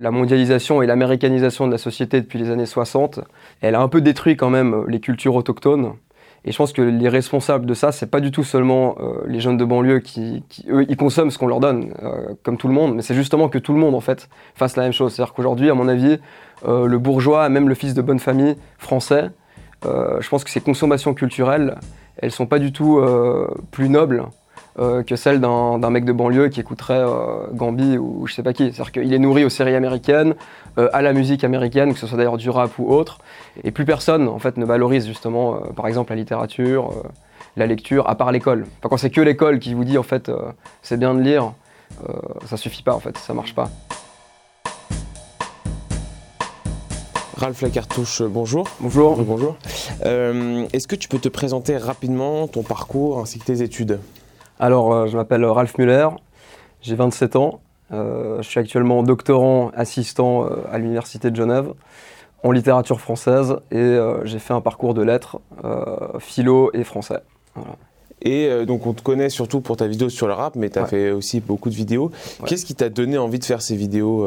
La mondialisation et l'américanisation de la société depuis les années 60, elle a un peu détruit quand même les cultures autochtones. Et je pense que les responsables de ça, c'est pas du tout seulement euh, les jeunes de banlieue qui, eux, ils consomment ce qu'on leur donne, euh, comme tout le monde, mais c'est justement que tout le monde, en fait, fasse la même chose. C'est-à-dire qu'aujourd'hui, à mon avis, euh, le bourgeois, même le fils de bonne famille français, je pense que ces consommations culturelles, elles sont pas du tout plus nobles euh, que celle d'un mec de banlieue qui écouterait euh, Gambi ou je sais pas qui. C'est-à-dire qu'il est nourri aux séries américaines, euh, à la musique américaine, que ce soit d'ailleurs du rap ou autre, et plus personne en fait ne valorise justement, par exemple, la littérature, la lecture, à part l'école. Enfin, quand c'est que l'école qui vous dit en fait c'est bien de lire, ça suffit pas en fait, ça marche pas. Ralph Lacartouche, bonjour. Bonjour. bonjour. Est-ce que tu peux te présenter rapidement ton parcours ainsi que tes études? Alors, euh, je m'appelle Ralph Muller, j'ai 27 ans. Euh, je suis actuellement doctorant assistant euh, à l'Université de Genève en littérature française et j'ai fait un parcours de lettres, philo et français. Et donc on te connaît surtout pour ta vidéo sur le rap, mais tu as fait aussi beaucoup de vidéos. Qu'est-ce qui t'a donné envie de faire ces vidéos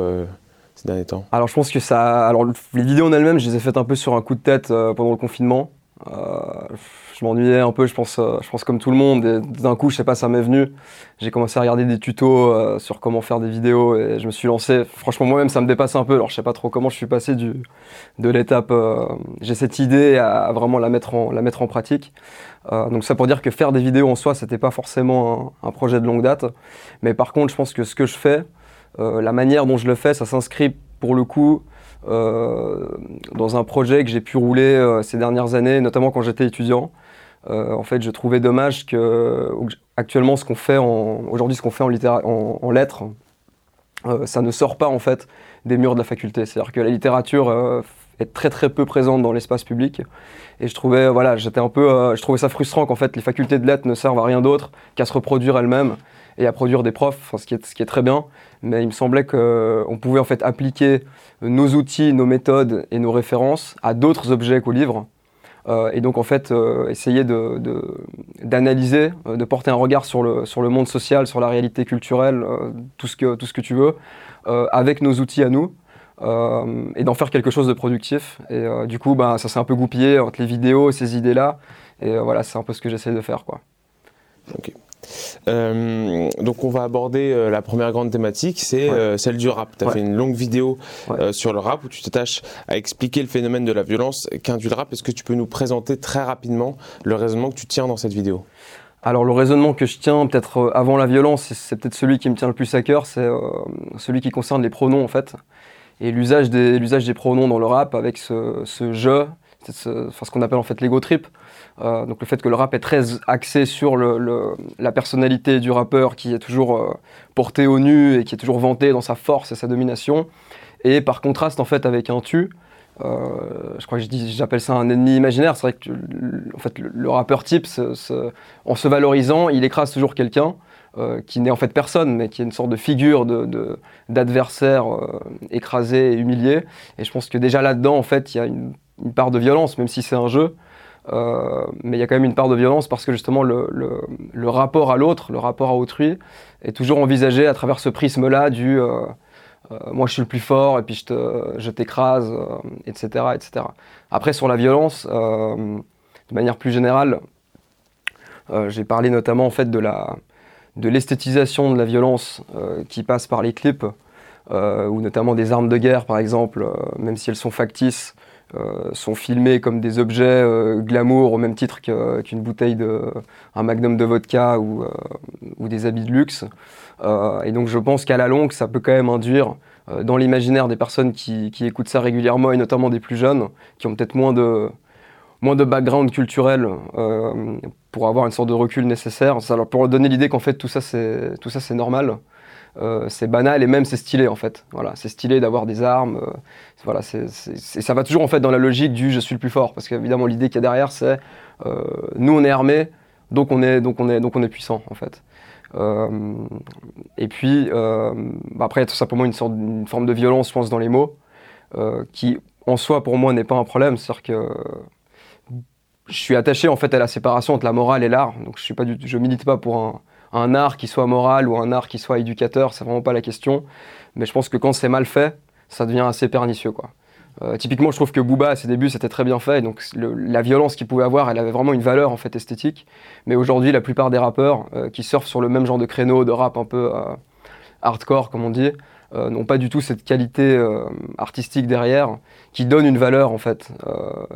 ces derniers temps? Alors je pense que ça... Alors les vidéos en elles-mêmes, je les ai faites un peu sur un coup de tête pendant le confinement je m'ennuyais un peu, je pense, euh, je pense comme tout le monde. Et d'un coup, je sais pas, ça m'est venu. J'ai commencé à regarder des tutos euh, sur comment faire des vidéos et je me suis lancé. Franchement, moi-même, ça me dépasse un peu. Alors, je sais pas trop comment je suis passé du, de l'étape. Euh, j'ai cette idée à, vraiment la mettre en, la mettre en pratique. donc, ça pour dire que faire des vidéos en soi, c'était pas forcément un, projet de longue date. Mais par contre, je pense que ce que je fais, la manière dont je le fais, ça s'inscrit pour le coup dans un projet que j'ai pu rouler ces dernières années, notamment quand j'étais étudiant. Euh, en fait, je trouvais dommage que actuellement, ce qu'on fait aujourd'hui, ce qu'on fait en, lettres, euh, ça ne sort pas en fait des murs de la faculté. C'est-à-dire que la littérature euh, est très très peu présente dans l'espace public. Et je trouvais, voilà, j'étais un peu, je trouvais ça frustrant qu'en fait les facultés de lettres ne servent à rien d'autre qu'à se reproduire elles-mêmes et à produire des profs, ce qui est très bien. Mais il me semblait qu'on pouvait en fait appliquer nos outils, nos méthodes et nos références à d'autres objets qu'aux livres. Euh, et donc en fait euh, essayer d'analyser, de, de, porter un regard sur le, sur le monde social, sur la réalité culturelle, euh, tout, ce que, tout ce que tu veux, avec nos outils à nous. et d'en faire quelque chose de productif. Et du coup, bah, ça s'est un peu goupillé entre les vidéos et ces idées-là. Et voilà, c'est un peu ce que j'essaie de faire. Quoi. Euh, donc on va aborder euh, la première grande thématique, c'est euh, celle du rap. Tu as fait une longue vidéo sur le rap où tu t'attaches à expliquer le phénomène de la violence qu'induit le rap. Est-ce que tu peux nous présenter très rapidement le raisonnement que tu tiens dans cette vidéo? Alors le raisonnement que je tiens peut-être avant la violence, c'est peut-être celui qui me tient le plus à cœur, c'est celui qui concerne les pronoms en fait. Et l'usage des, des pronoms dans le rap avec ce, ce ce, ce qu'on appelle en fait l'ego trip. Euh, donc le fait que le rap est très axé sur la personnalité du rappeur qui est toujours euh, porté au nu et qui est toujours vanté dans sa force et sa domination. Et par contraste en fait avec un tu, euh, je crois que j'appelle ça un ennemi imaginaire. C'est vrai que en fait, le, rappeur type, en se valorisant, il écrase toujours quelqu'un. qui n'est en fait personne, mais qui est une sorte de figure d'adversaire écrasé et humilié. Et je pense que déjà là-dedans, en fait, il y a une, part de violence, même si c'est un jeu. Euh, mais il y a quand même une part de violence parce que justement le, rapport à l'autre, le rapport à autrui, est toujours envisagé à travers ce prisme-là du euh, euh, moi je suis le plus fort et puis je t'écrase, etc., etc. Après sur la violence, de manière plus générale, j'ai parlé notamment en fait de la de l'esthétisation de la violence qui passe par les clips, ou notamment des armes de guerre par exemple, même si elles sont factices, sont filmés comme des objets euh, glamour au même titre qu'une bouteille de un magnum de vodka ou, euh, ou des habits de luxe. et donc je pense qu'à la longue, ça peut quand même induire dans l'imaginaire des personnes qui, qui, écoutent ça régulièrement et notamment des plus jeunes qui ont peut-être moins de moins de background culturel pour avoir une sorte de recul nécessaire. Ça pour donner l'idée qu'en fait tout ça c'est normal. Euh, c'est banal et même c'est stylé en fait. Voilà, c'est stylé d'avoir des armes. Euh, voilà, ça va toujours en fait dans la logique du je suis le plus fort parce qu'évidemment l'idée qu'il y a derrière c'est euh, nous on est armés donc on est donc on est donc on est puissant en fait. et puis bah, après il y a tout simplement une forme de violence je pense dans les mots qui en soi pour moi n'est pas un problème, c'est-à-dire que je suis attaché en fait à la séparation entre la morale et l'art donc je suis pas je milite pas pour un un art qui soit moral ou un art qui soit éducateur, c'est vraiment pas la question. Mais je pense que quand c'est mal fait, ça devient assez pernicieux quoi. Euh, typiquement, je trouve que Booba, à ses débuts, c'était très bien fait. Donc, la violence qu'il pouvait avoir, elle avait vraiment une valeur en fait esthétique. Mais aujourd'hui, la plupart des rappeurs euh, qui surfent sur le même genre de créneau de rap un peu euh, hardcore, comme on dit, n'ont pas du tout cette qualité artistique derrière qui donne une valeur en fait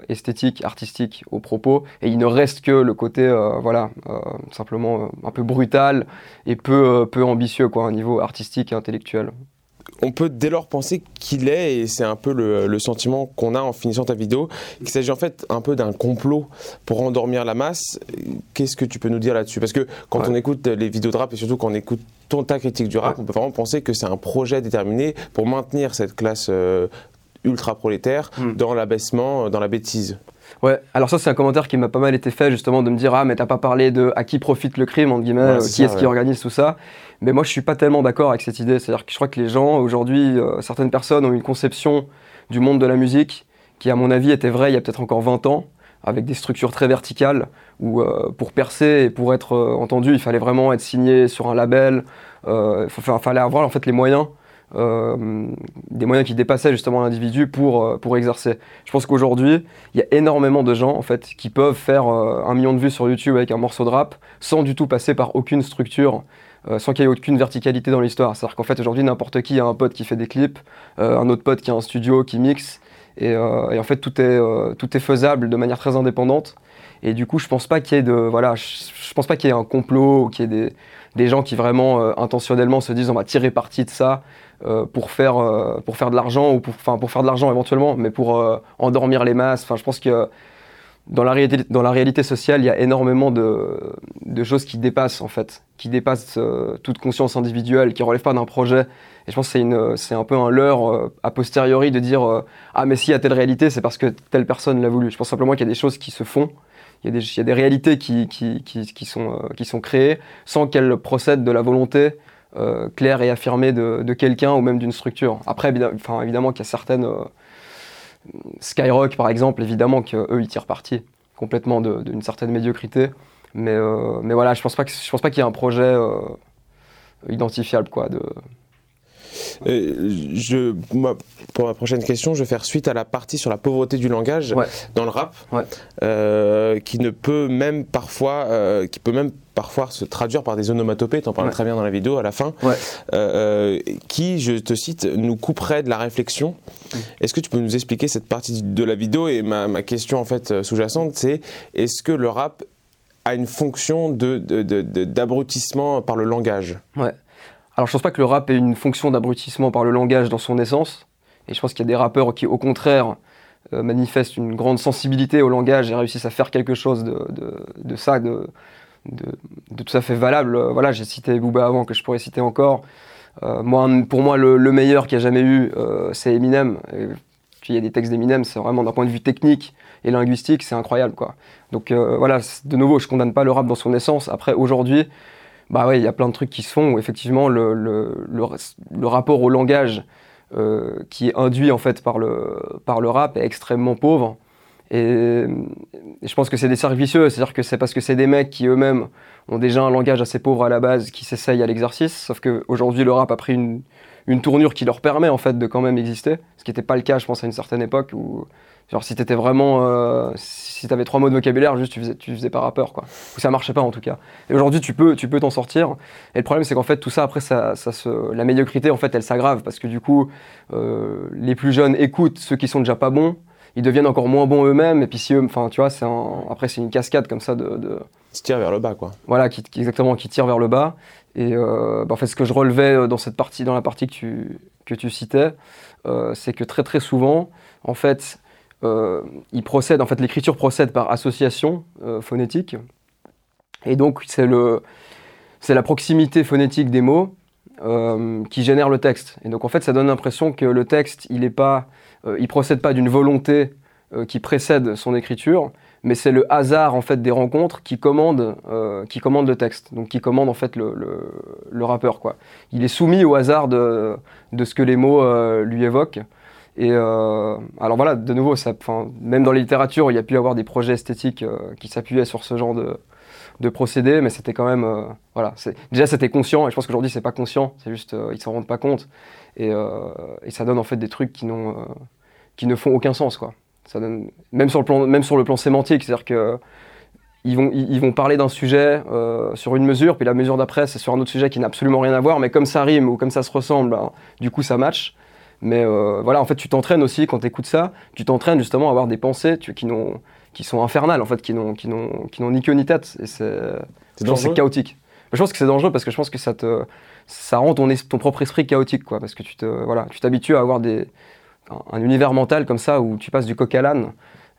esthétique, artistique aux propos. Et il ne reste que le côté, voilà, simplement un peu brutal et peu, peu ambitieux quoi, au niveau artistique et intellectuel on peut dès lors penser qu'il est, et c'est un peu le, sentiment qu'on a en finissant ta vidéo, qu'il s'agit en fait un peu d'un complot pour endormir la masse. Qu'est-ce que tu peux nous dire là-dessus? Parce que quand on écoute les vidéos de rap et surtout quand on écoute ton ta critique du rap, on peut vraiment penser que c'est un projet déterminé pour maintenir cette classe euh, ultra prolétaire hmm. dans l'abaissement, dans la bêtise. Ouais, alors ça c'est un commentaire qui m'a pas mal été fait justement de me dire ah mais t'as pas parlé de à qui profite le crime entre guillemets, euh, qui est-ce qui organise tout ça. Mais moi je suis pas tellement d'accord avec cette idée, c'est-à-dire que je crois que les gens aujourd'hui, euh, certaines personnes ont une conception du monde de la musique qui à mon avis était vraie il y a peut-être encore 20 ans, avec des structures très verticales où euh, pour percer et pour être entendu il fallait vraiment être signé sur un label, il fallait avoir en fait les moyens euh, des moyens qui dépassaient justement l'individu pour, euh, pour exercer. Je pense qu'aujourd'hui, il y a énormément de gens en fait qui peuvent faire euh, un million de vues sur YouTube avec un morceau de rap sans du tout passer par aucune structure, sans qu'il y ait aucune verticalité dans l'histoire. C'est-à-dire qu'en fait aujourd'hui n'importe qui a un pote qui fait des clips, un autre pote qui a un studio qui mixe, et, en fait tout est, tout est faisable de manière très indépendante. Et du coup, je pense pas qu'il y ait de voilà, je, pense pas qu'il y ait un complot ou qu'il y ait des, des gens qui vraiment intentionnellement se disent on va tirer parti de ça euh, pour, faire, euh, pour faire de l'argent, ou pour, pour faire de l'argent éventuellement, mais pour euh, endormir les masses. Enfin, je pense que dans la, réalité, sociale, il y a énormément de, choses qui dépassent, en fait, qui dépassent toute conscience individuelle, qui ne relèvent pas d'un projet. Et je pense que c'est un peu un leurre a posteriori de dire Ah, mais s'il y a telle réalité, c'est parce que telle personne l'a voulu. Je pense simplement qu'il y a des choses qui se font, il y a des, il réalités qui, sont, créées sans qu'elles procèdent de la volonté euh, clair et affirmé de, quelqu'un ou même d'une structure. Après, évidemment qu'il y a certaines. Euh, Skyrock, par exemple, évidemment qu'eux, ils tirent parti complètement d'une certaine médiocrité. Mais, euh, mais voilà, je pense pas je pense pas qu'il y ait un projet identifiable, quoi, de, je, pour ma prochaine question, je vais faire suite à la partie sur la pauvreté du langage dans le rap, qui ne peut même parfois, qui peut même parfois se traduire par des onomatopées, tu en parlais très bien dans la vidéo à la fin, euh, euh, qui, je te cite, nous couperait de la réflexion. Mm. Est-ce que tu peux nous expliquer cette partie de la vidéo Et ma, question en fait sous-jacente, c'est est-ce que le rap a une fonction d'abrutissement de, de, par le langage? Ouais. Alors je pense pas que le rap ait une fonction d'abrutissement par le langage dans son essence. Et je pense qu'il y a des rappeurs qui, au contraire, euh, manifestent une grande sensibilité au langage et réussissent à faire quelque chose de, de ça, de, de, tout à fait valable. Euh, voilà, j'ai cité Booba avant, que je pourrais citer encore. Euh, pour moi, le, meilleur qu'il y a jamais eu, c'est Eminem. il y a des textes d'Eminem, c'est vraiment d'un point de vue technique et linguistique, c'est incroyable, quoi. Donc voilà, de nouveau, je condamne pas le rap dans son essence. Après, aujourd'hui, bah ouais, il y a plein de trucs qui se font où effectivement le, le, rapport au langage qui est induit en fait par le, par le rap est extrêmement pauvre. Et, je pense que c'est des cercles c'est-à-dire que c'est parce que c'est des mecs qui eux-mêmes ont déjà un langage assez pauvre à la base qui s'essayent à l'exercice, sauf qu'aujourd'hui le rap a pris une, une, tournure qui leur permet en fait de quand même exister, ce qui n'était pas le cas je pense à une certaine époque où genre si t'étais vraiment, euh, si t'avais trois mots de vocabulaire juste tu faisais, tu faisais pas rappeur quoi, ou ça marchait pas en tout cas. Et aujourd'hui tu peux, tu peux t'en sortir, et le problème c'est qu'en fait tout ça après ça, ça se, la médiocrité en fait elle s'aggrave parce que du coup euh, les plus jeunes écoutent ceux qui sont déjà pas bons, ils deviennent encore moins bons eux-mêmes. Et puis si eux, enfin, tu vois, c'est après c'est une cascade comme ça de, de... Qui tire vers le bas, quoi. Voilà, qui, exactement, qui tire vers le bas. Et euh, bah, en fait, ce que je relevais euh, dans cette partie, dans la partie que tu, que tu citais, euh, c'est que très très souvent, en fait, il procède, en fait, l'écriture procède par association phonétique. Et donc, c'est le, c'est la proximité phonétique des mots qui génère le texte. Et donc, en fait, ça donne l'impression que le texte, il n'est pas il procède pas d'une volonté qui précède son écriture, mais c'est le hasard en fait des rencontres qui commande, euh, qui commande le texte, donc qui commande en fait le, le, rappeur quoi. Il est soumis au hasard de, de ce que les mots lui évoquent. Et alors voilà, de nouveau, ça, même dans la littérature, il y a pu avoir des projets esthétiques qui s'appuyaient sur ce genre de, de procédés, mais c'était quand même, voilà, déjà c'était conscient, et je pense qu'aujourd'hui c'est pas conscient, c'est juste, ils s'en rendent pas compte, et, et, ça donne en fait des trucs qui n'ont, qui ne font aucun sens, quoi. Ça donne, même sur le plan, même sur le plan sémantique, c'est-à-dire que ils vont, ils vont parler d'un sujet euh, sur une mesure, puis la mesure d'après, c'est sur un autre sujet qui n'a absolument rien à voir, mais comme ça rime ou comme ça se ressemble, ben, du coup, ça match. Mais euh, voilà, en fait, tu t'entraînes aussi quand tu écoutes ça, tu t'entraînes justement à avoir des pensées tu, qui, qui sont infernales, en fait, qui n'ont ni queue ni tête. Et c'est chaotique. Je pense que c'est dangereux parce que je pense que ça, te, ça rend ton, ton propre esprit chaotique, quoi, parce que tu t'habitues voilà, à avoir des, un, un, univers mental comme ça où tu passes du coq à l'âne.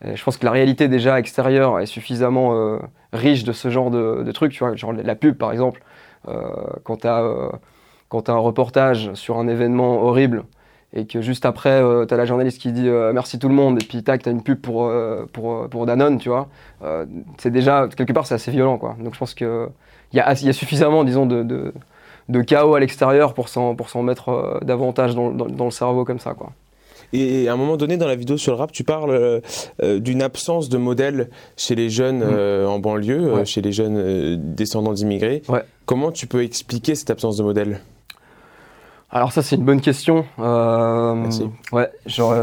Euh, je pense que la réalité déjà extérieure est suffisamment euh, riche de ce genre de, trucs, tu vois, genre la pub par exemple, euh, quand tu as, as, un reportage sur un événement horrible et que juste après, tu as la journaliste qui dit merci tout le monde, et puis tac, tu as une pub pour, pour, pour, Danone, tu vois, c'est déjà, quelque part, c'est assez violent, quoi. Donc je pense qu'il y a, y a suffisamment, disons, de, de, de chaos à l'extérieur pour s'en mettre davantage dans, dans, dans, le cerveau comme ça, quoi. Et à un moment donné, dans la vidéo sur le rap, tu parles euh, euh, d'une absence de modèle chez les jeunes mm. euh, en banlieue, chez les jeunes descendants d'immigrés. Comment tu peux expliquer cette absence de modèle? Alors ça, c'est une bonne question. Merci. Ouais, genre,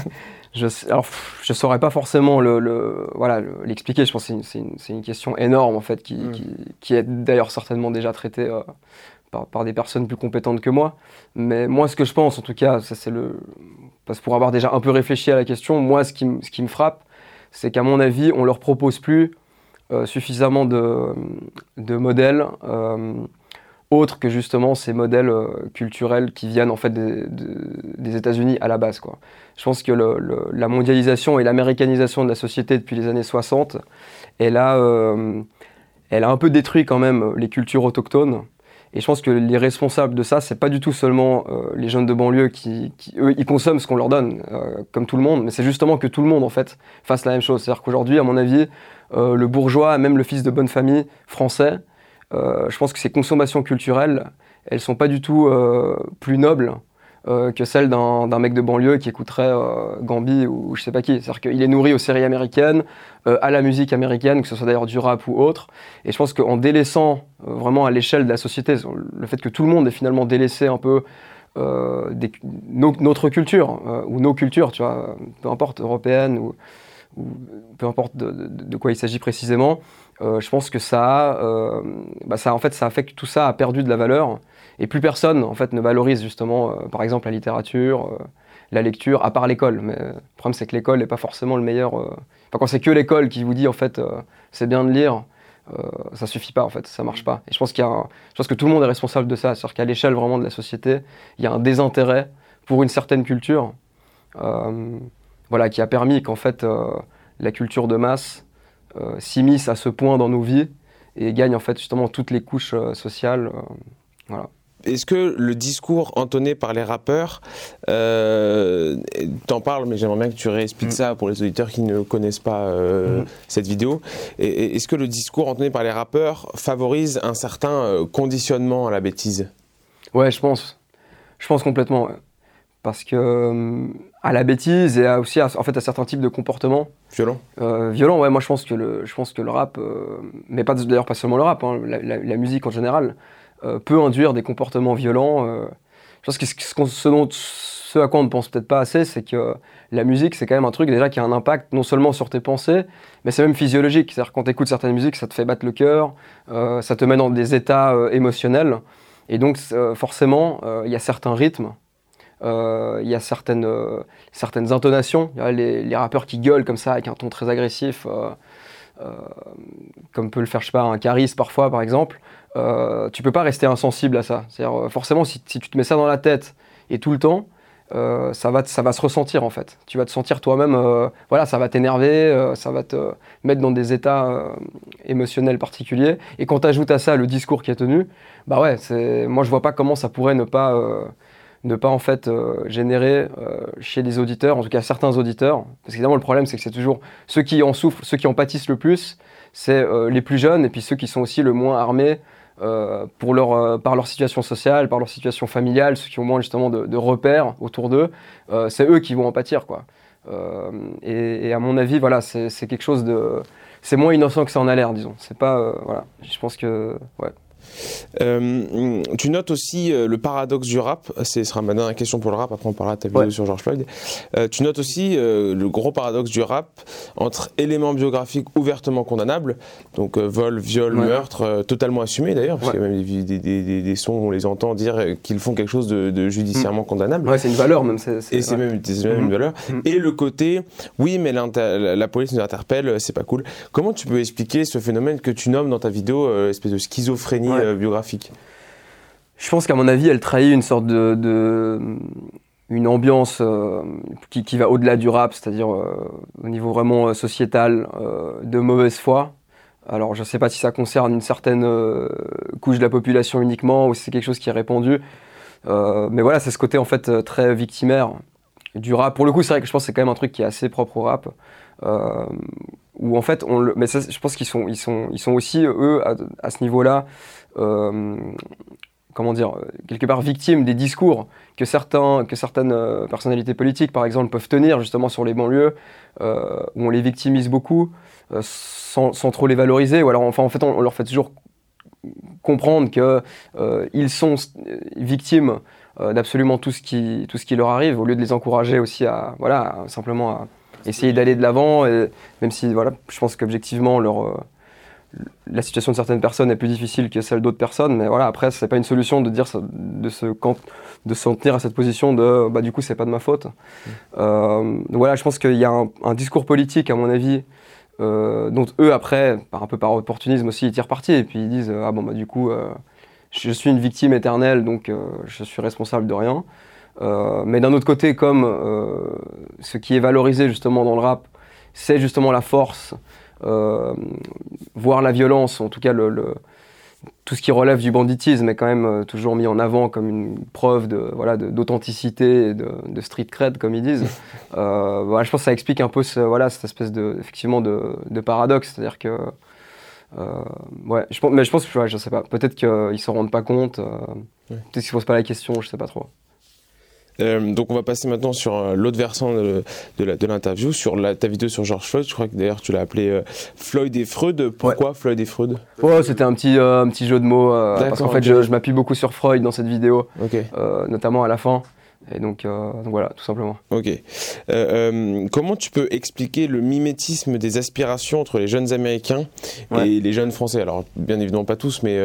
je, alors, je saurais pas forcément le, voilà l'expliquer. je pense que c'est une, une, question énorme en fait, qui, mm. qui, qui est d'ailleurs certainement déjà traitée par, des personnes plus compétentes que moi. Mais moi, ce que je pense, en tout cas, ça c'est le. Parce que pour avoir déjà un peu réfléchi à la question, moi, ce qui, me frappe, c'est qu'à mon avis, on leur propose plus euh, suffisamment de, modèles euh, autres que justement ces modèles euh, culturels qui viennent en fait des, États-Unis à la base. Je pense que la mondialisation et l'américanisation de la société depuis les années 60, elle a, elle a un peu détruit quand même les cultures autochtones. Et je pense que les responsables de ça, c'est pas du tout seulement euh, les jeunes de banlieue qui, eux, ils consomment ce qu'on leur donne, euh, comme tout le monde, mais c'est justement que tout le monde, en fait, fasse la même chose. C'est-à-dire qu'aujourd'hui, à mon avis, euh, le bourgeois, même le fils de bonne famille français, je pense que ces consommations culturelles, elles sont pas du tout plus nobles euh, que celle d'un mec de banlieue qui écouterait euh, Gambi ou je sais pas qui. C'est-à-dire qu'il est nourri aux séries américaines, euh, à la musique américaine, que ce soit d'ailleurs du rap ou autre. Et je pense qu'en délaissant vraiment à l'échelle de la société, le fait que tout le monde est finalement délaissé un peu notre culture ou nos cultures, tu vois, peu importe européenne ou, peu importe de, quoi il s'agit précisément, je pense que ça, bah ça, en fait, ça a fait que tout ça a perdu de la valeur et plus personne en fait ne valorise justement, euh, par exemple, la littérature, euh, la lecture, à part l'école. Mais le problème c'est que l'école n'est pas forcément le meilleur. Euh, enfin, quand c'est que l'école qui vous dit en fait c'est bien de lire, ça suffit pas en fait, ça marche pas. Et je pense qu'il y a, je pense que tout le monde est responsable de ça, c'est-à-dire qu'à l'échelle vraiment de la société, il y a un désintérêt pour une certaine culture, voilà, qui a permis qu'en fait la culture de masse s'immisce à ce point dans nos vies et gagne en fait justement toutes les couches sociales, voilà est-ce que le discours entonné par les rappeurs, euh, t'en parles, mais j'aimerais bien que tu réexpliques mm. ça pour les auditeurs qui ne connaissent pas euh, mm. cette vidéo. Est-ce que le discours entonné par les rappeurs favorise un certain euh, conditionnement à la bêtise? Ouais, je pense. Je pense complètement. Parce que euh, à la bêtise et aussi à, en fait à certains types de comportements. Violents. violents, ouais. Moi, je pense que le, je pense que le rap, mais pas d'ailleurs pas seulement le rap, hein, la, musique en général euh, peut induire des comportements violents. Euh. Je pense que ce, ce à quoi on ne pense peut-être pas assez, c'est que la musique, c'est quand même un truc déjà qui a un impact non seulement sur tes pensées, mais c'est même physiologique. C'est-à-dire quand tu écoutes certaines musiques, ça te fait battre le cœur, euh, ça te met dans des états émotionnels. Et donc forcément, il y a certains rythmes, il y a certaines, certaines intonations. Y a les, rappeurs qui gueulent comme ça avec un ton très agressif, comme peut le faire, je sais pas, un Caris parfois par exemple. Euh, tu peux pas rester insensible à ça. C'est-à-dire, euh, forcément, si, tu te mets ça dans la tête et tout le temps, euh, ça, va ça va se ressentir en fait. Tu vas te sentir toi-même, voilà, ça va t'énerver, ça va te mettre dans des états émotionnels particuliers. Et quand tu ajoutes à ça le discours qui est tenu, bah ouais, moi je vois pas comment ça pourrait ne pas, ne pas en fait générer chez les auditeurs, en tout cas certains auditeurs, parce qu'évidemment le problème c'est que c'est toujours ceux qui en souffrent, ceux qui en pâtissent le plus, c'est les plus jeunes et puis ceux qui sont aussi le moins armés euh, pour leur, euh, par leur situation sociale, par leur situation familiale, ceux qui ont moins justement de, repères autour d'eux, euh, c'est eux qui vont en pâtir. Quoi. Et, et, à mon avis, voilà, c'est quelque chose de, c'est moins innocent que ça en a l'air, disons. C'est pas, voilà, je pense que, ouais. Euh, tu notes aussi euh, le paradoxe du rap, ce sera ma dernière question pour le rap, après on parlera de ta vidéo sur George Floyd. Euh, tu notes aussi le gros paradoxe du rap entre éléments biographiques ouvertement condamnables, donc vol, viol, meurtre, totalement assumés d'ailleurs, parce qu'il y a même des, sons où on les entend dire qu'ils font quelque chose de, judiciairement mm. condamnable. Ouais, c'est une valeur même. Et c'est même, une mm. valeur. Mm. Et le côté, oui, mais la police nous interpelle, c'est pas cool. Comment tu peux expliquer ce phénomène que tu nommes dans ta vidéo, espèce de schizophrénie euh, biographique Je pense qu'à mon avis, elle trahit une sorte de, une ambiance euh, qui, va au-delà du rap, c'est-à-dire euh, au niveau vraiment sociétal, de mauvaise foi. Alors je ne sais pas si ça concerne une certaine couche de la population uniquement ou si c'est quelque chose qui est répandu. mais voilà, c'est ce côté en fait très victimaire du rap. Pour le coup, c'est vrai que je pense que c'est quand même un truc qui est assez propre au rap. Où en fait, mais je pense qu'ils sont, ils sont, ils sont aussi, eux, à ce niveau-là, euh, comment dire, quelque part victime des discours que, certains, que certaines euh, personnalités politiques, par exemple, peuvent tenir justement sur les banlieues, euh, où on les victimise beaucoup, sans, sans, trop les valoriser, ou alors enfin, en fait, on, leur fait toujours comprendre qu'ils sont victimes d'absolument tout, ce qui, tout ce qui leur arrive, au lieu de les encourager aussi à, voilà, simplement à essayer d'aller de l'avant, même si voilà, je pense qu'objectivement, leur la situation de certaines personnes est plus difficile que celle d'autres personnes, mais voilà, après, c'est pas une solution de dire de se, de s'en tenir à cette position de bah, du coup, c'est pas de ma faute. Mmh. Euh, voilà, je pense qu'il y a un, discours politique, à mon avis, euh, dont eux, après, par un peu par opportunisme aussi, ils tirent parti et puis ils disent ah bon, bah du coup, euh, je suis une victime éternelle, donc je suis responsable de rien. Mais d'un autre côté, comme ce qui est valorisé justement dans le rap, c'est justement la force euh, voir la violence, en tout cas le, tout ce qui relève du banditisme est quand même euh, toujours mis en avant comme une preuve de voilà d'authenticité et de, street cred comme ils disent. Euh, voilà, je pense que ça explique un peu ce, voilà cette espèce de effectivement de, paradoxe, c'est-à-dire que ouais, je pense, mais je pense que je sais pas, peut-être qu'ils s'en rendent pas compte, peut-être qu'ils se posent pas la question, je sais pas trop. Euh, donc on va passer maintenant sur euh, l'autre versant de, de l'interview, sur la, ta vidéo sur George Floyd. Je crois que d'ailleurs tu l'as appelé euh, Floyd et Freud. Pourquoi Floyd et Freud? Oh, C'était un petit, un petit jeu de mots. parce qu'en fait je, je m'appuie beaucoup sur Freud dans cette vidéo, notamment à la fin. Et donc, euh, donc, voilà, tout simplement. Ok. Euh, euh, comment tu peux expliquer le mimétisme des aspirations entre les jeunes Américains et les jeunes Français? Alors, bien évidemment pas tous, mais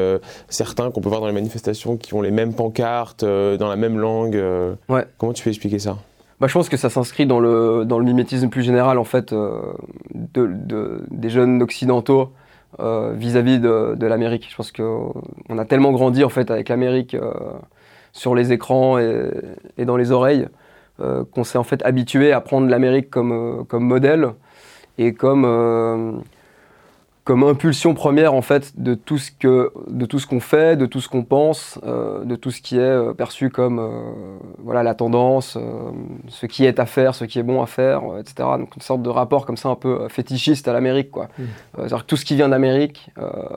certains qu'on peut voir dans les manifestations qui ont les mêmes pancartes, dans la même langue. ouais. Comment tu peux expliquer ça? Bah, je pense que ça s'inscrit dans le, dans le mimétisme plus général en fait de, de, des jeunes occidentaux vis-à-vis de, de l'Amérique. Je pense qu'on a tellement grandi en fait avec l'Amérique sur les écrans et, dans les oreilles, euh, qu'on s'est en fait habitué à prendre l'Amérique comme, euh, modèle et comme, euh, comme impulsion première en fait de tout ce que de tout ce qu'on fait, de tout ce qu'on pense, de tout ce qui est perçu comme voilà la tendance, ce qui est à faire, ce qui est bon à faire, etc. Donc une sorte de rapport comme ça un peu fétichiste à l'Amérique quoi. Mmh. C'est-à-dire que tout ce qui vient d'Amérique,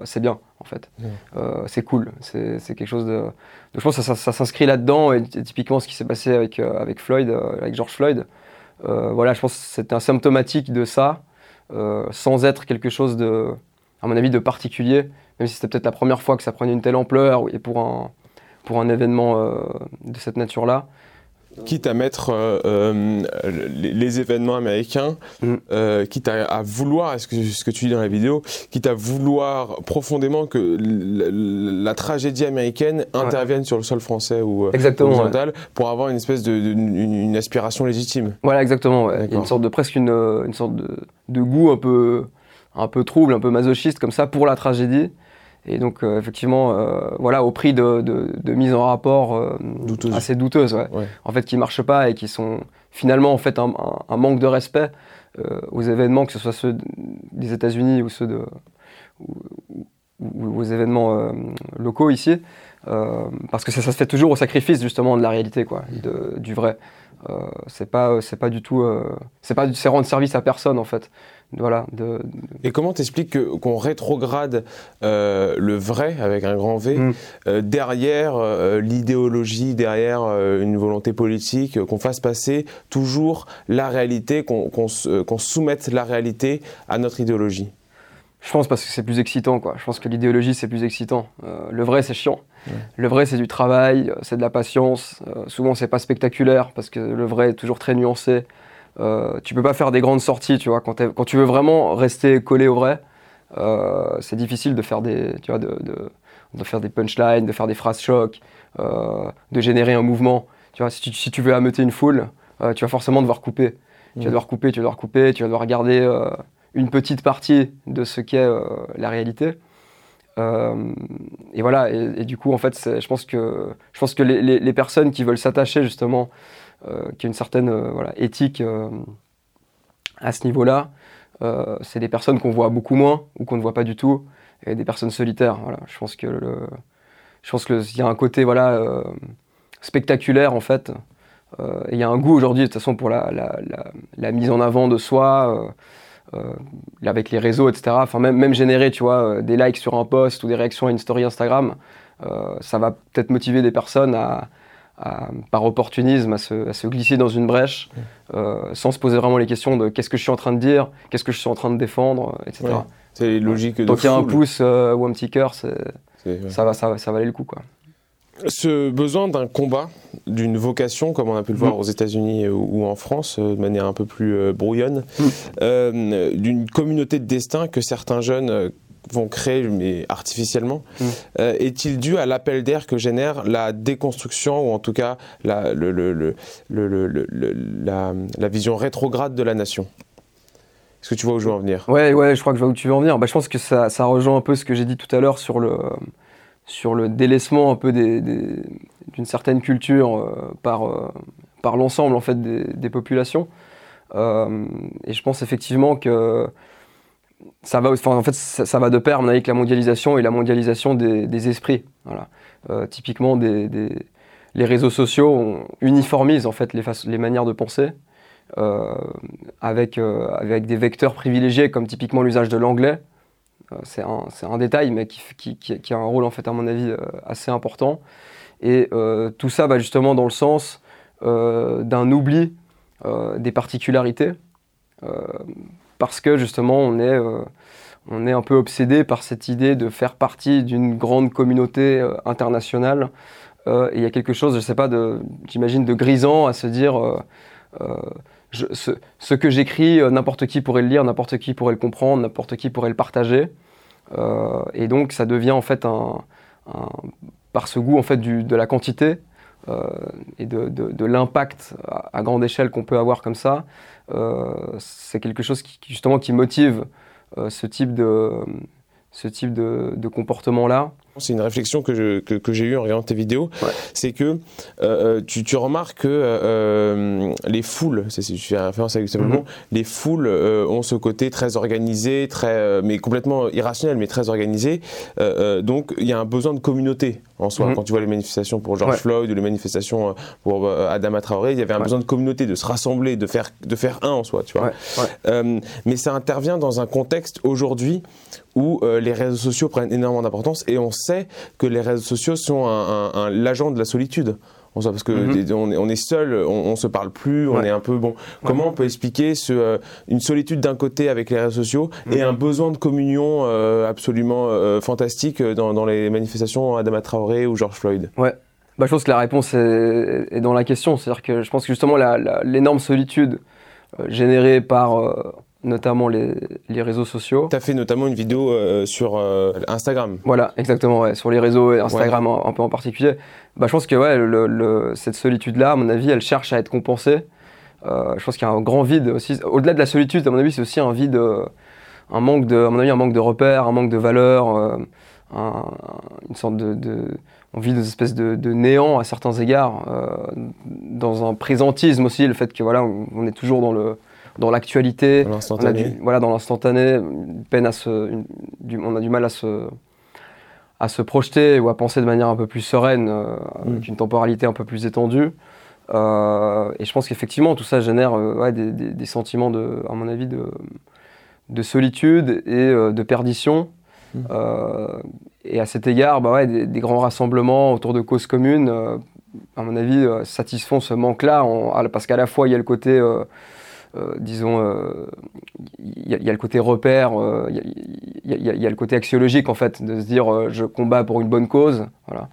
c'est bien en fait. Mmh. c'est cool, c'est quelque chose de je pense que ça, s'inscrit là-dedans, et, typiquement ce qui s'est passé avec, euh, avec Floyd, euh, avec George Floyd. Euh, voilà, je pense que c'est un symptomatique de ça, sans être quelque chose de, mon avis, de particulier, même si c'était peut-être la première fois que ça prenait une telle ampleur, et pour pour un événement de cette nature-là. Quitte à mettre euh, euh, les, événements américains, mm. euh, quitte à, vouloir, est-ce que, ce que tu dis dans la vidéo, quitte à vouloir profondément que la, tragédie américaine intervienne sur le sol français ou occidental pour avoir une espèce de, une, aspiration légitime. Voilà, exactement. Il y a une sorte de presque une, une sorte de, de, goût un peu, un peu trouble, un peu masochiste comme ça pour la tragédie. Et donc, euh, effectivement, euh, voilà, au prix de, de, mise en rapport euh, assez douteuses, ouais. en fait, qui ne marchent pas et qui sont finalement en fait un, un, manque de respect aux événements, que ce soit ceux des États-Unis ou ceux de ou, ou, aux événements locaux ici, parce que ça, ça, se fait toujours au sacrifice justement de la réalité, quoi, de, du vrai. c'est pas, c'est pas du tout, c'est pas, c'est rendre service à personne en fait. Voilà, de, Et comment t'expliques qu'on rétrograde euh, le vrai avec un grand V mm. euh, derrière euh, l'idéologie, derrière une volonté politique, qu'on fasse passer toujours la réalité, qu'on soumette la réalité à notre idéologie? Je pense parce que c'est plus excitant, quoi. Je pense que l'idéologie c'est plus excitant. le vrai c'est chiant. Le vrai c'est du travail, c'est de la patience. souvent c'est pas spectaculaire parce que le vrai est toujours très nuancé. Euh, tu peux pas faire des grandes sorties, tu vois. Quand, quand tu veux vraiment rester collé au vrai, euh, c'est difficile de faire des, tu vois, de, de, faire des punchlines, de faire des phrases chocs, euh, de générer un mouvement. Tu vois, si tu, si tu veux ameuter une foule, tu vas forcément devoir couper. Tu vas mmh. devoir couper, tu vas devoir couper, tu vas devoir regarder une petite partie de ce qu'est la réalité. et voilà, et, du coup, en fait, je pense que, je pense que les, les, les personnes qui veulent s'attacher justement euh, qui a une certaine euh, voilà, éthique euh, à ce niveau-là. c'est des personnes qu'on voit beaucoup moins ou qu'on ne voit pas du tout, et des personnes solitaires. Voilà. Je pense que je pense qu'il y a un côté voilà, spectaculaire en fait. il y a un goût aujourd'hui de toute façon pour la, la, la, mise en avant de soi, avec les réseaux, etc. Enfin même, même générer tu vois, des likes sur un post ou des réactions à une story Instagram, ça va peut-être motiver des personnes à, par opportunisme à se, glisser dans une brèche euh, sans se poser vraiment les questions de qu'est-ce que je suis en train de dire, qu'est-ce que je suis en train de défendre, etc. C'est logique de Tant qu'il y a un pouce euh, ou un petit cœur, ça, va, ça, ça valait le coup. Quoi. Ce besoin d'un combat, d'une vocation, comme on a pu le voir mm. aux États-Unis ou en France, euh, de manière un peu plus brouillonne, mm. d'une communauté de destin que certains jeunes vont créer, mais artificiellement, mm. euh, est-il dû à l'appel d'air que génère la déconstruction, ou en tout cas la, le, le, la, la, vision rétrograde de la nation? Est-ce que tu vois où je veux en venir? Ouais, ouais, je crois que je vois où tu veux en venir. Bah, je pense que ça, ça rejoint un peu ce que j'ai dit tout à l'heure sur le, sur le délaissement un peu d'une certaine culture euh, par, euh, par l'ensemble en fait, des, des populations. et je pense effectivement que ça va, en fait, ça, va de pair avec la mondialisation et la mondialisation des, esprits. Voilà. Euh, typiquement, les réseaux sociaux uniformisent en fait les, manières de penser euh, avec, euh, avec des vecteurs privilégiés comme typiquement l'usage de l'anglais. c'est un, détail, mais qui, qui, qui, a un rôle en fait à mon avis assez important. Et tout ça va justement dans le sens d'un oubli des particularités parce que justement on est, euh, on est un peu obsédé par cette idée de faire partie d'une grande communauté euh, internationale. Euh, et il y a quelque chose, je sais pas, j'imagine, de grisant à se dire ce, que j'écris, n'importe qui pourrait le lire, n'importe qui pourrait le comprendre, n'importe qui pourrait le partager. et donc ça devient en fait un, par ce goût en fait de la quantité et de, l'impact à, grande échelle qu'on peut avoir comme ça, euh, c'est quelque chose qui, justement qui motive euh, ce type de, ce type de comportement-là. C'est une réflexion que, je, que, que j'ai eue en regardant tes vidéos. C'est que euh, euh, tu, tu, remarques que euh, les foules, c'est, je fais référence avec simplement, mm les foules euh, ont ce côté très organisé, très, euh, mais complètement irrationnel, mais très organisé. donc il y a un besoin de communauté en soi. Mhm. Quand tu vois les manifestations pour George Floyd ou les manifestations pour Adama Traoré, il y avait un besoin de communauté, de se rassembler, de faire, de faire un en soi, tu vois. mais ça intervient dans un contexte aujourd'hui où les réseaux sociaux prennent énormément d'importance et on sait que les réseaux sociaux sont un, l'agent de la solitude. Parce que mhm. on, est, seul, on, on, se parle plus, on est un peu bon. Comment on peut expliquer ce, euh, une solitude d'un côté avec les réseaux sociaux et mhm. un besoin de communion euh, absolument euh, fantastique dans, les manifestations Adama Traoré ou George Floyd? Ouais. Bah, je pense que la réponse est, dans la question. C'est-à-dire que je pense que justement l'énorme solitude générée par notamment les, les, réseaux sociaux. Tu as fait notamment une vidéo euh, sur euh, Instagram. Voilà, exactement, ouais, sur les réseaux et Instagram un, peu en particulier. Bah, je pense que ouais, le, cette solitude-là, à mon avis, elle cherche à être compensée. Euh, je pense qu'il y a un grand vide aussi. Au-delà de la solitude, à mon avis, c'est aussi un vide, un manque de, à mon avis, un manque de repères, un manque de valeurs, une sorte de, de on vit des espèces de, de, néant à certains égards, dans un présentisme aussi, le fait que voilà, on est toujours dans le dans l'actualité. Voilà, dans l'instantané, peine à se, on a du mal à se, à se projeter ou à penser de manière un peu plus sereine, euh, mm. avec une temporalité un peu plus étendue. et je pense qu'effectivement, tout ça génère des, sentiments, de, à mon avis, de, de solitude et de perdition. Mmh. et à cet égard, bah ouais, des, grands rassemblements autour de causes communes, à mon avis, satisfont ce manque-là, parce qu'à la fois, il y a le côté euh, disons, il y, a le côté repère, il y, a le côté axiologique en fait, de se dire euh, je combats pour une bonne cause. Voilà.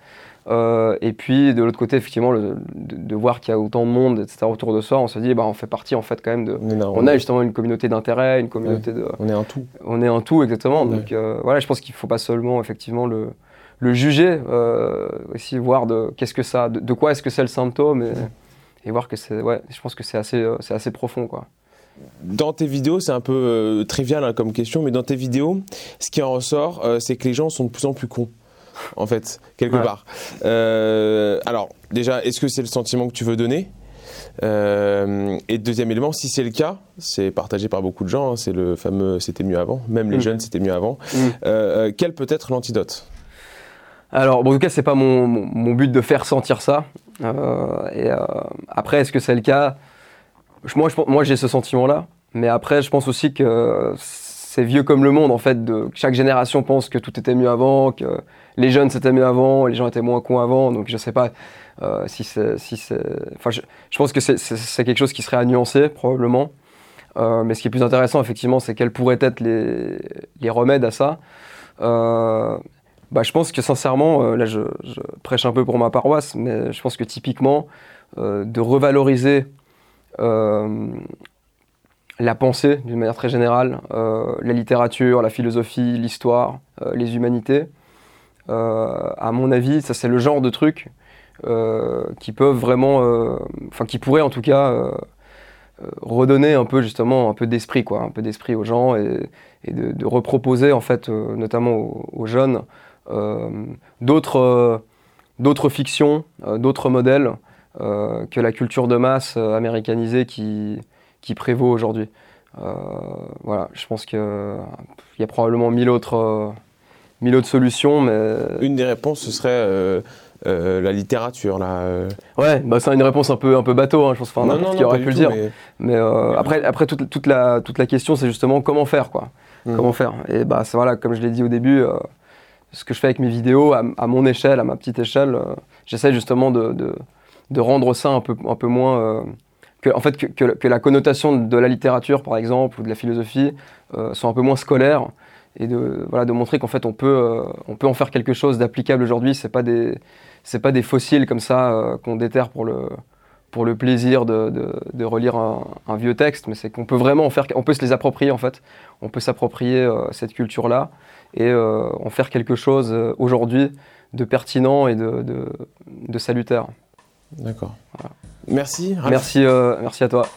Euh, et puis de l'autre côté, effectivement, de, voir qu'il y a autant de monde, etc. autour de soi, on se dit, bah, on fait partie en fait quand même de. On, a justement une communauté d'intérêt, une communauté de. On est un tout. On est un tout, exactement. Donc voilà, je pense qu'il ne faut pas seulement effectivement le, le juger, aussi voir de qu'est-ce que ça, de, quoi est-ce que c'est le symptôme et voir que c'est, ouais, je pense que c'est assez, euh, c'est assez profond, quoi. Dans tes vidéos, c'est un peu euh, trivial hein, comme question, mais dans tes vidéos, ce qui en ressort, euh, c'est que les gens sont de plus en plus cons, en fait, quelque part. alors, déjà, est-ce que c'est le sentiment que tu veux donner? Et deuxième élément, si c'est le cas, c'est partagé par beaucoup de gens, hein, c'est le fameux c'était mieux avant, même les mm. jeunes c'était mieux avant. Mm. quel peut être l'antidote? Alors, en tout cas, c'est pas mon, mon, but de faire sentir ça. Euh, et euh, après, est-ce que c'est le cas? Moi, j'ai ce sentiment-là. Mais après, je pense aussi que c'est vieux comme le monde, en fait. Chaque génération pense que tout était mieux avant, que les jeunes c'était mieux avant, les gens étaient moins cons avant. Donc, je sais pas euh, si c'est. Enfin, je, pense que c'est quelque chose qui serait à nuancer, probablement. mais ce qui est plus intéressant, effectivement, c'est quels pourraient être les, remèdes à ça. Bah, je pense que sincèrement, euh, là je, prêche un peu pour ma paroisse, mais je pense que typiquement, euh, de revaloriser euh, la pensée d'une manière très générale, la littérature, la philosophie, l'histoire, les humanités, à mon avis, ça c'est le genre de trucs qui peuvent vraiment, enfin qui pourraient en tout cas redonner un peu justement un peu d'esprit quoi, un peu d'esprit aux gens et, de, reproposer en fait, notamment aux jeunes, d'autres euh, d'autres fictions, euh, d'autres modèles que la culture de masse américanisée qui, qui prévaut aujourd'hui. voilà, je pense qu'il y a probablement mille autres, mille autres solutions, mais... Une des réponses, ce serait la littérature, là. Ouais, bah, c'est une réponse un peu, un peu bateau, hein, je pense, enfin, qui aurait pu le dire. Mais, après, après toute, toute, la, toute la question, c'est justement comment faire, quoi. Mmh. Comment faire Et bah, voilà, comme je l'ai dit au début, ce que je fais avec mes vidéos, à, mon échelle, à ma petite échelle, euh, j'essaie justement de, rendre ça un peu, moins... Euh, que, en fait, que, la connotation de la littérature, par exemple, ou de la philosophie, euh, soit un peu moins scolaire, et de, montrer qu'en fait, on peut, en faire quelque chose d'applicable aujourd'hui. Ce pas des pas des fossiles comme ça qu'on déterre pour le, plaisir de, relire un, vieux texte, mais c'est qu'on peut vraiment en faire, on peut se les approprier en fait. On peut s'approprier cette culture-là et euh, en faire quelque chose euh, aujourd'hui de pertinent et de, de, salutaire. D'accord. Merci. Merci, euh, merci à toi.